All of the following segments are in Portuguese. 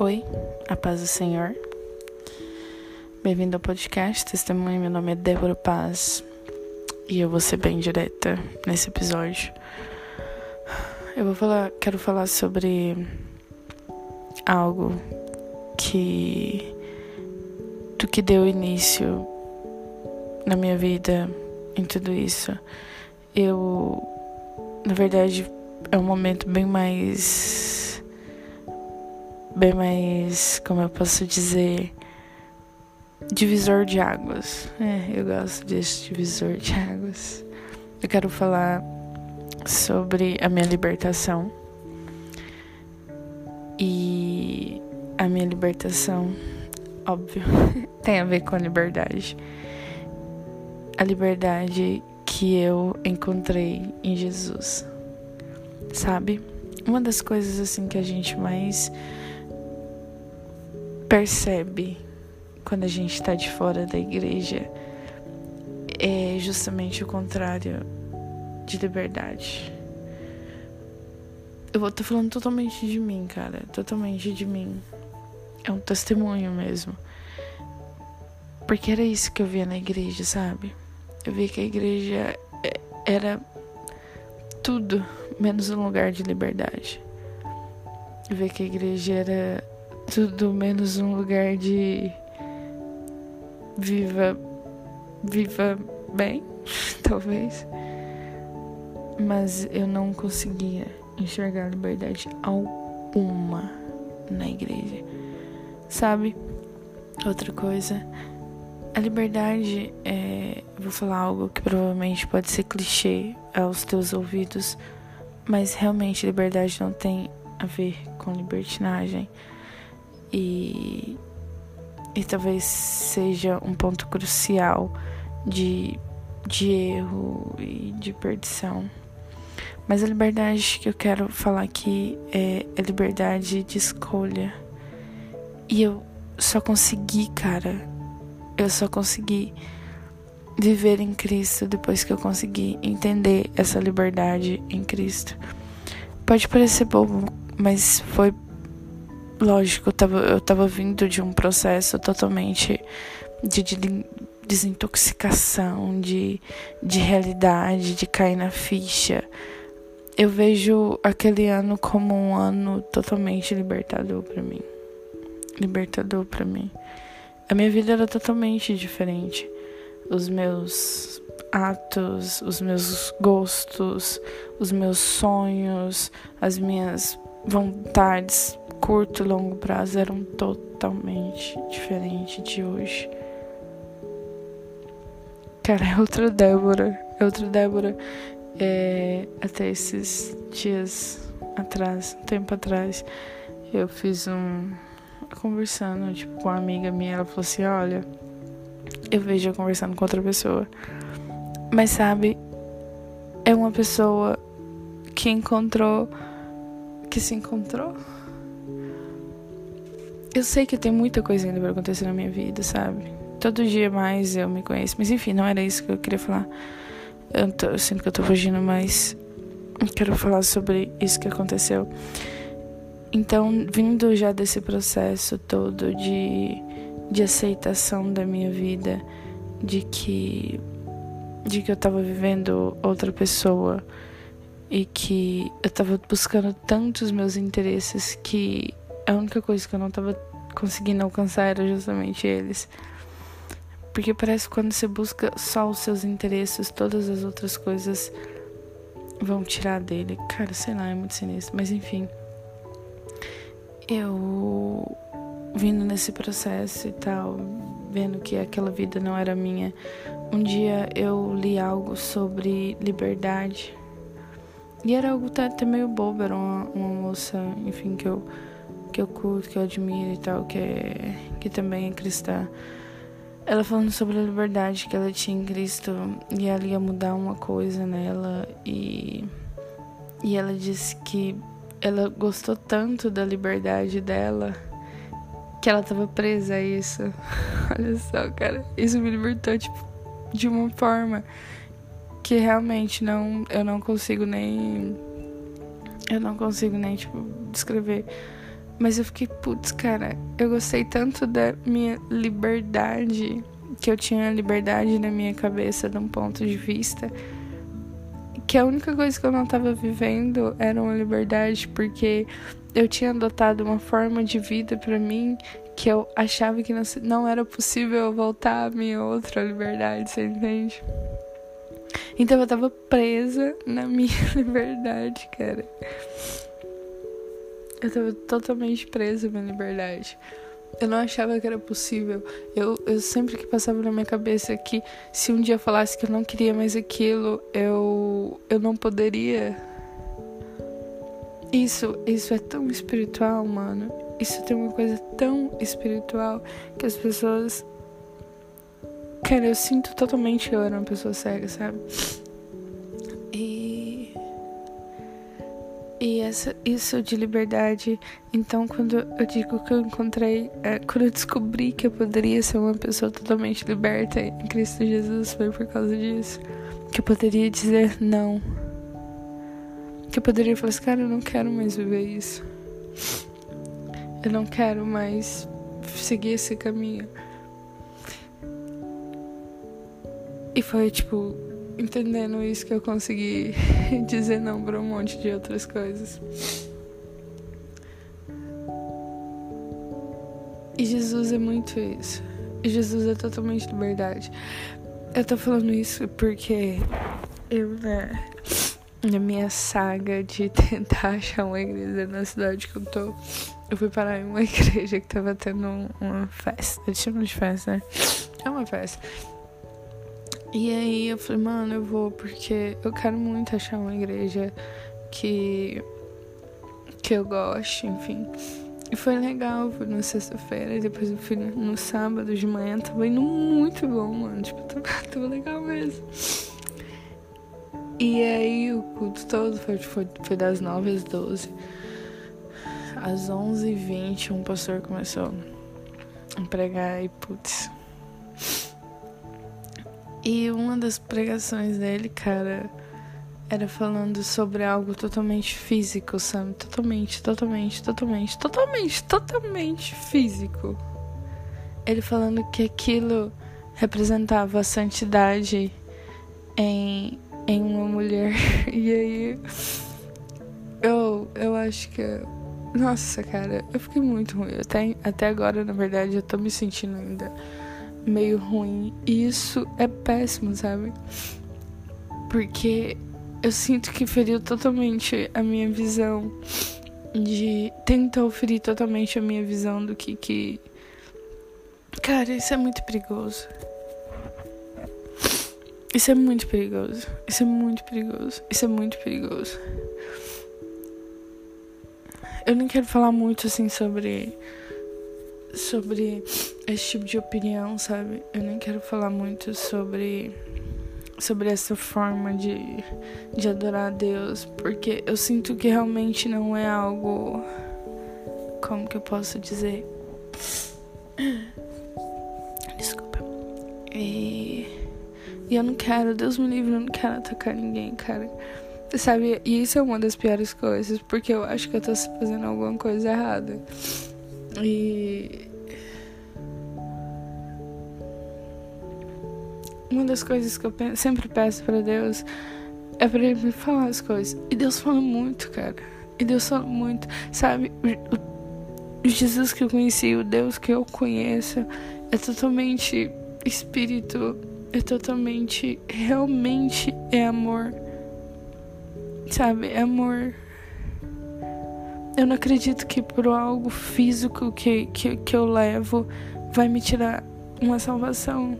Oi, a paz do Senhor. Bem-vindo ao podcast Testemunho. Meu nome é Débora Paz e eu vou ser bem direta nesse episódio. Eu vou falar, quero falar sobre algo que do que deu início na minha vida em tudo isso. Eu, na verdade, é um momento bem mais bem mais, como eu posso dizer, divisor de águas. É, eu gosto desse divisor de águas. Eu quero falar sobre a minha libertação. E a minha libertação, óbvio, tem a ver com a liberdade. A liberdade que eu encontrei em Jesus. Sabe? Uma das coisas assim que a gente mais percebe quando a gente está de fora da igreja é justamente o contrário de liberdade. Eu vou estar falando totalmente de mim, cara. Totalmente de mim. É um testemunho mesmo. Porque era isso que eu via na igreja, sabe? Eu via que a igreja é, era tudo menos um lugar de liberdade. Eu via que a igreja era tudo menos um lugar de viva viva bem, talvez. Mas eu não conseguia enxergar liberdade alguma na igreja. Sabe? Outra coisa, a liberdade é, vou falar algo que provavelmente pode ser clichê aos teus ouvidos, mas realmente liberdade não tem a ver com libertinagem e, e talvez seja um ponto crucial de, de erro e de perdição. Mas a liberdade que eu quero falar aqui é a liberdade de escolha. E eu só consegui, cara, eu só consegui viver em Cristo depois que eu consegui entender essa liberdade em Cristo. Pode parecer bobo, mas foi lógico, eu tava, eu tava vindo de um processo totalmente de, de desintoxicação, de, de realidade, de cair na ficha. Eu vejo aquele ano como um ano totalmente libertador para mim. Libertador para mim. A minha vida era totalmente diferente. Os meus atos, os meus gostos, os meus sonhos, as minhas vontades curto e longo prazo eram totalmente diferentes de hoje. Cara, é outra Débora. É outra Débora. É, até esses dias atrás, um tempo atrás, eu fiz um. Conversando, tipo, com uma amiga minha, ela falou assim: Olha, eu vejo conversando com outra pessoa. Mas sabe, é uma pessoa que encontrou. Que se encontrou eu sei que tem muita coisa ainda pra acontecer na minha vida, sabe? Todo dia mais eu me conheço. Mas enfim, não era isso que eu queria falar. Eu, tô, eu sinto que eu tô fugindo, mas eu quero falar sobre isso que aconteceu. Então, vindo já desse processo todo de, de aceitação da minha vida, de que, de que eu tava vivendo outra pessoa e que eu tava buscando tantos meus interesses que a única coisa que eu não tava conseguindo alcançar era justamente eles. Porque parece que quando você busca só os seus interesses, todas as outras coisas vão tirar dele. Cara, sei lá, é muito sinistro. Mas enfim. Eu vindo nesse processo e tal, vendo que aquela vida não era minha. Um dia eu li algo sobre liberdade. E era algo até meio bobo, era uma, uma moça, enfim, que eu que eu curto, que eu admiro e tal, que, é, que também é cristã. Ela falando sobre a liberdade que ela tinha em Cristo e ela ia mudar uma coisa nela e, e ela disse que ela gostou tanto da liberdade dela que ela tava presa a isso. Olha só, cara, isso me libertou tipo de uma forma que realmente não eu não consigo nem eu não consigo nem tipo descrever Mas eu fiquei, putz, cara, eu gostei tanto da minha liberdade, que eu tinha liberdade na minha cabeça de um ponto de vista, que a única coisa que eu não tava vivendo era uma liberdade, porque eu tinha adotado uma forma de vida para mim que eu achava que não, não era possível voltar à minha outra liberdade, você entende? Então eu tava presa na minha liberdade, cara. Eu tava totalmente presa na minha liberdade. Eu não achava que era possível. Eu, eu sempre que passava na minha cabeça que se um dia eu falasse que eu não queria mais aquilo, eu, eu não poderia. Isso, isso é tão espiritual, mano. Isso tem uma coisa tão espiritual que as pessoas. Cara, eu sinto totalmente que eu era uma pessoa cega, sabe? Essa, isso de liberdade. Então, quando eu digo que eu encontrei. É, quando eu descobri que eu poderia ser uma pessoa totalmente liberta em Cristo Jesus, foi por causa disso. Que eu poderia dizer não. Que eu poderia falar assim, cara, eu não quero mais viver isso. Eu não quero mais seguir esse caminho. E foi tipo, entendendo isso que eu consegui dizer não para um monte de outras coisas. E Jesus é muito isso. E Jesus é totalmente liberdade. Eu tô falando isso porque eu, né, na minha saga de tentar achar uma igreja na cidade que eu tô, eu fui parar em uma igreja que tava tendo uma festa. Tipo de festa, né? É uma festa. E aí eu falei, mano, eu vou porque eu quero muito achar uma igreja que que eu goste, enfim. E foi legal, fui na sexta-feira, depois eu fui no sábado de manhã, tava indo muito bom, mano. Tipo, tava, tava legal mesmo. E aí o culto todo foi, foi, foi das 9 às 12 às 11h20, um pastor começou a pregar e putz. E uma das pregações dele, cara, era falando sobre algo totalmente físico, sabe? Totalmente, totalmente, totalmente, totalmente, totalmente físico. Ele falando que aquilo representava a santidade em, em uma mulher. E aí eu, eu acho que nossa, cara, eu fiquei muito ruim. Até, até agora, na verdade, eu tô me sentindo ainda meio ruim. E isso é péssimo, sabe? Porque eu sinto que feriu totalmente a minha visão de. Tentou ferir totalmente a minha visão do que. que... Cara, isso é muito perigoso. Isso é muito perigoso. Isso é muito perigoso. Isso é muito perigoso eu nem quero falar muito assim sobre sobre esse tipo de opinião, sabe? Eu nem quero falar muito sobre sobre essa forma de de adorar a Deus, porque eu sinto que realmente não é algo como que eu posso dizer? Desculpa. E, e eu não quero, Deus me livre, eu não quero atacar ninguém, cara. Sabe? E isso é uma das piores coisas, porque eu acho que eu tô fazendo alguma coisa errada. E. Uma das coisas que eu sempre peço para Deus é para Ele me falar as coisas. E Deus fala muito, cara. E Deus fala muito. Sabe? O Jesus que eu conheci, o Deus que eu conheço, é totalmente espírito, é totalmente, realmente é amor. Sabe, é amor. Eu não acredito que por algo físico que, que, que eu levo vai me tirar uma salvação.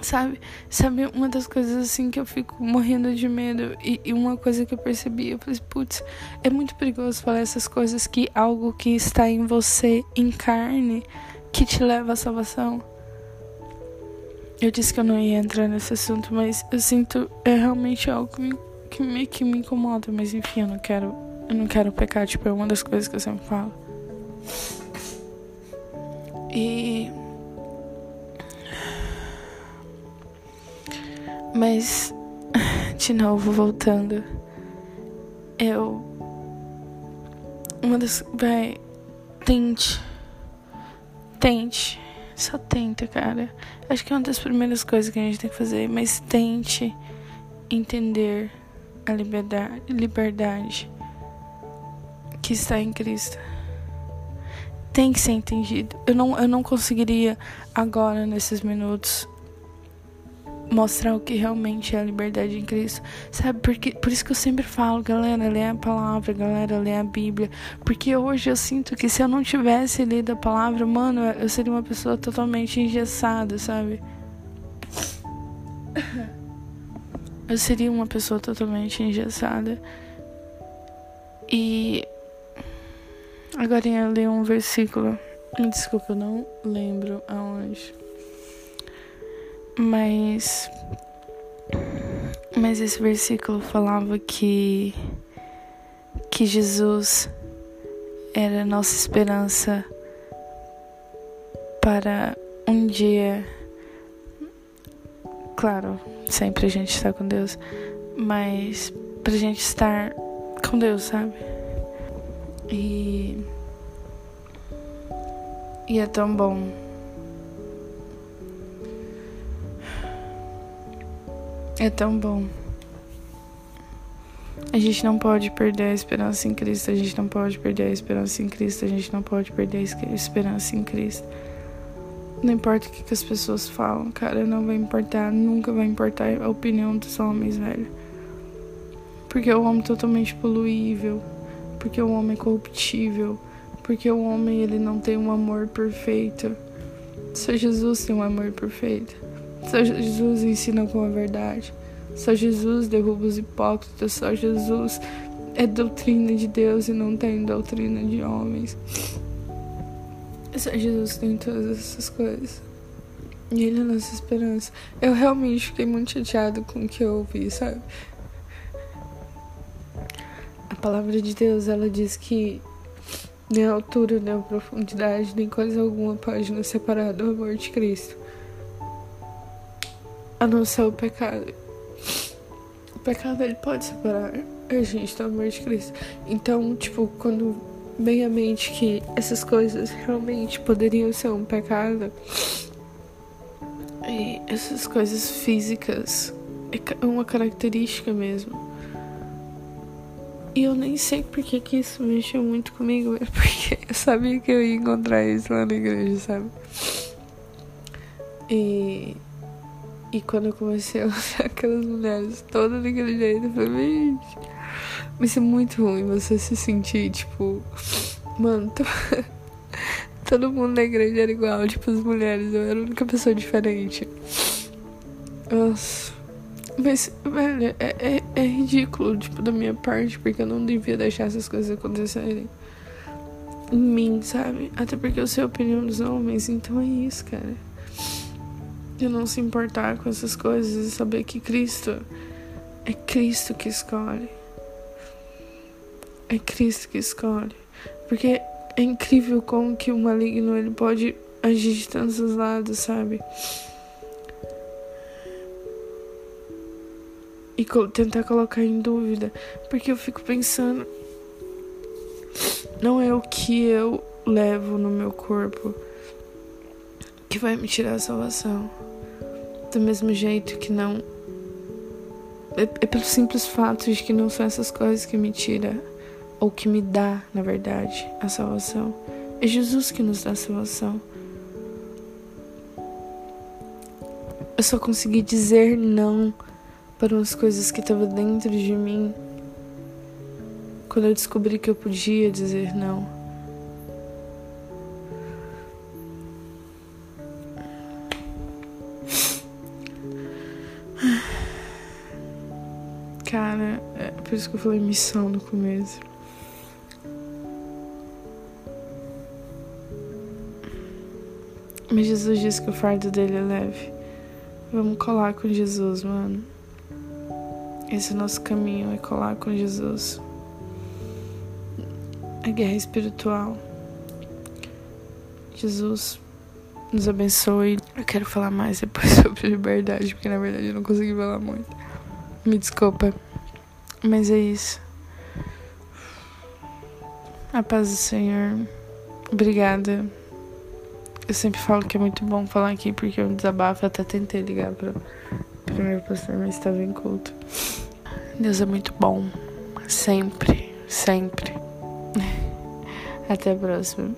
Sabe? Sabe, uma das coisas assim que eu fico morrendo de medo. E, e uma coisa que eu percebi, eu falei, putz, é muito perigoso falar essas coisas que algo que está em você, em carne, que te leva à salvação. Eu disse que eu não ia entrar nesse assunto, mas eu sinto é realmente algo que me que me, que me incomoda, mas enfim, eu não quero. Eu não quero pecar, tipo, é uma das coisas que eu sempre falo. E. Mas, de novo, voltando. Eu. Uma das. Vai. tente. Tente. Só tenta, cara. Acho que é uma das primeiras coisas que a gente tem que fazer. Mas tente entender a liberdade, liberdade que está em Cristo. Tem que ser entendido. Eu não, eu não conseguiria agora, nesses minutos, mostrar o que realmente é a liberdade em Cristo. Sabe? Porque, por isso que eu sempre falo, galera, lê a palavra, galera, lê a Bíblia. Porque hoje eu sinto que se eu não tivesse lido a palavra, mano, eu seria uma pessoa totalmente engessada, sabe? Eu seria uma pessoa totalmente engessada. E agora eu li um versículo. Desculpa, eu não lembro aonde. Mas mas esse versículo falava que que Jesus era nossa esperança para um dia claro, sempre a gente está com Deus, mas pra gente estar com Deus, sabe? E e é tão bom É tão bom. A gente não pode perder a esperança em Cristo, a gente não pode perder a esperança em Cristo, a gente não pode perder a esperança em Cristo. Não importa o que, as pessoas falam, cara, não vai importar, nunca vai importar a opinião dos homens, velho. Porque o homem é totalmente poluível, porque o homem é corruptível, porque o homem ele não tem um amor perfeito. Só Jesus tem um amor perfeito. Só Jesus ensina com a verdade. Só Jesus derruba os hipócritas. Só Jesus é doutrina de Deus e não tem doutrina de homens. Só Jesus tem todas essas coisas. E Ele é a nossa esperança. Eu realmente fiquei muito chateado com o que eu ouvi, sabe? Palavra de Deus, ela diz que nem altura, nem profundidade, nem coisa alguma pode nos separar do amor de Cristo a não ser o pecado. O pecado ele pode separar a gente do amor de Cristo. Então, tipo, quando vem à mente que essas coisas realmente poderiam ser um pecado, e essas coisas físicas é uma característica mesmo. E eu nem sei porque que isso mexeu muito comigo, porque eu sabia que eu ia encontrar isso lá na igreja, sabe? E e quando eu comecei a usar aquelas mulheres todas daquele jeito, eu falei, gente, mas é muito ruim você se sentir, tipo, mano, tô... todo mundo na igreja era igual, tipo, as mulheres, eu era a única pessoa diferente. Nossa. Mas, velho, é, é, é ridículo, tipo, da minha parte, porque eu não devia deixar essas coisas acontecerem em mim, sabe? Até porque eu sei a opinião dos homens, então é isso, cara de não se importar com essas coisas e saber que Cristo é Cristo que escolhe. É Cristo que escolhe. Porque é incrível como que o maligno ele pode agir de tantos lados, sabe? E tentar colocar em dúvida. Porque eu fico pensando. Não é o que eu levo no meu corpo que vai me tirar a salvação. Do mesmo jeito que não. É, é pelo simples fato de que não são essas coisas que me tira ou que me dá, na verdade, a salvação. É Jesus que nos dá a salvação. Eu só consegui dizer não para umas coisas que estavam dentro de mim quando eu descobri que eu podia dizer não. Cara, é por isso que eu falei missão no começo. Mas Jesus disse que o fardo dele é leve. Vamos colar com Jesus, mano. Esse nosso caminho, é colar com Jesus. A guerra espiritual. Jesus nos abençoe. Eu quero falar mais depois sobre liberdade, porque na verdade eu não consegui falar muito. Me desculpa. Mas é isso. A paz do Senhor Obrigada. Eu sempre falo que é muito bom falar aqui porque é um desabafo. Eu até tentei ligar para o primeiro pastor, mas estava em culto. Deus é muito bom. Sempre, sempre. Até a próxima.